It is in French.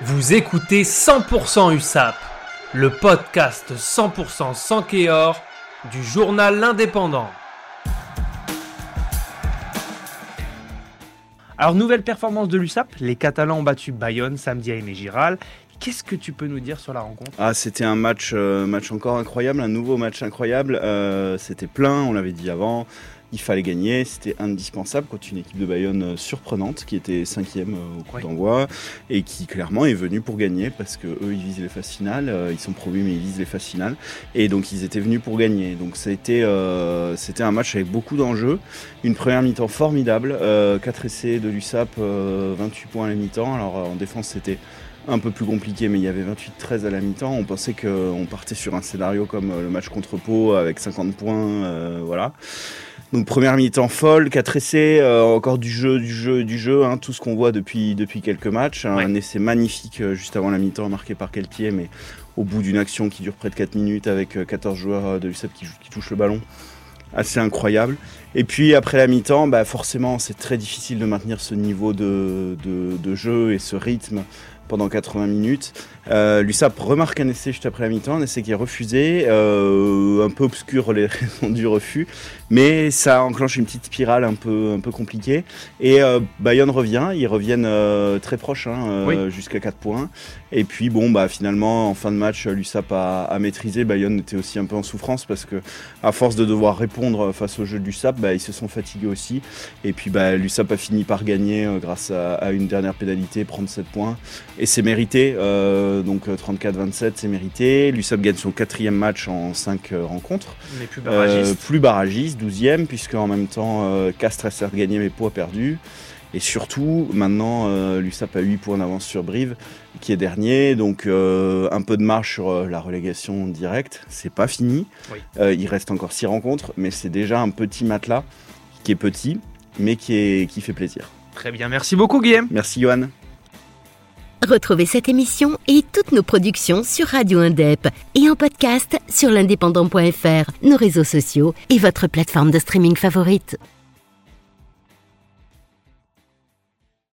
Vous écoutez 100% USAP, le podcast 100% sans Kéor du journal L'Indépendant. Alors, nouvelle performance de l'USAP, les Catalans ont battu Bayonne samedi à Aimé Giral. Qu'est-ce que tu peux nous dire sur la rencontre? Ah, c'était un match, euh, match encore incroyable, un nouveau match incroyable. Euh, c'était plein, on l'avait dit avant il fallait gagner, c'était indispensable contre une équipe de Bayonne euh, surprenante qui était cinquième euh, au coup d'envoi et qui clairement est venue pour gagner parce que eux ils visent les phases finales, euh, ils sont promus mais ils visent les phases finales et donc ils étaient venus pour gagner. Donc c'était euh, c'était un match avec beaucoup d'enjeux, une première mi-temps formidable, euh, 4 essais de l'USAP, 28 points à la mi-temps. Alors en défense c'était un peu plus compliqué, mais il y avait 28-13 à la mi-temps. On pensait qu'on partait sur un scénario comme le match contre Pau avec 50 points, euh, voilà. Donc première mi-temps folle, quatre essais, euh, encore du jeu, du jeu, du jeu, hein, tout ce qu'on voit depuis, depuis quelques matchs. Ouais. Un essai magnifique euh, juste avant la mi-temps, marqué par quel pied, mais au bout d'une action qui dure près de 4 minutes avec 14 joueurs de l'UCEP qui, qui touchent le ballon. Assez incroyable. Et puis après la mi-temps, bah forcément c'est très difficile de maintenir ce niveau de, de, de jeu et ce rythme pendant 80 minutes. Euh, L'USAP remarque un essai juste après la mi-temps, un essai qui est refusé, euh, un peu obscur les raisons du refus, mais ça enclenche une petite spirale un peu, un peu compliquée. Et euh, Bayonne revient, ils reviennent euh, très proches, hein, oui. jusqu'à 4 points. Et puis bon, bah finalement en fin de match, l'USAP a, a, maîtrisé. Bayonne était aussi un peu en souffrance parce que à force de devoir répondre face au jeu de l'USAP, bah, ils se sont fatigués aussi. Et puis bah, l'USAP a fini par gagner grâce à, à, une dernière pénalité, prendre 7 points. Et c'est mérité. Euh, donc 34-27, c'est mérité. L'USAP gagne son quatrième match en 5 euh, rencontres. Mais plus barragiste. Euh, plus barragiste, 12e, puisque en même temps, euh, Castres a gagné, mais Pau a perdu. Et surtout, maintenant, euh, l'USAP a 8 points d'avance sur Brive, qui est dernier. Donc, euh, un peu de marche sur euh, la relégation directe. C'est pas fini. Oui. il reste encore 6 rencontres, mais c'est déjà un petit matelas qui est petit, mais qui, est, qui fait plaisir. Très bien. Merci beaucoup, Guillaume. Merci, Johan. Retrouvez cette émission et toutes nos productions sur Radio Indep et en podcast sur l'indépendant.fr, nos réseaux sociaux et votre plateforme de streaming favorite.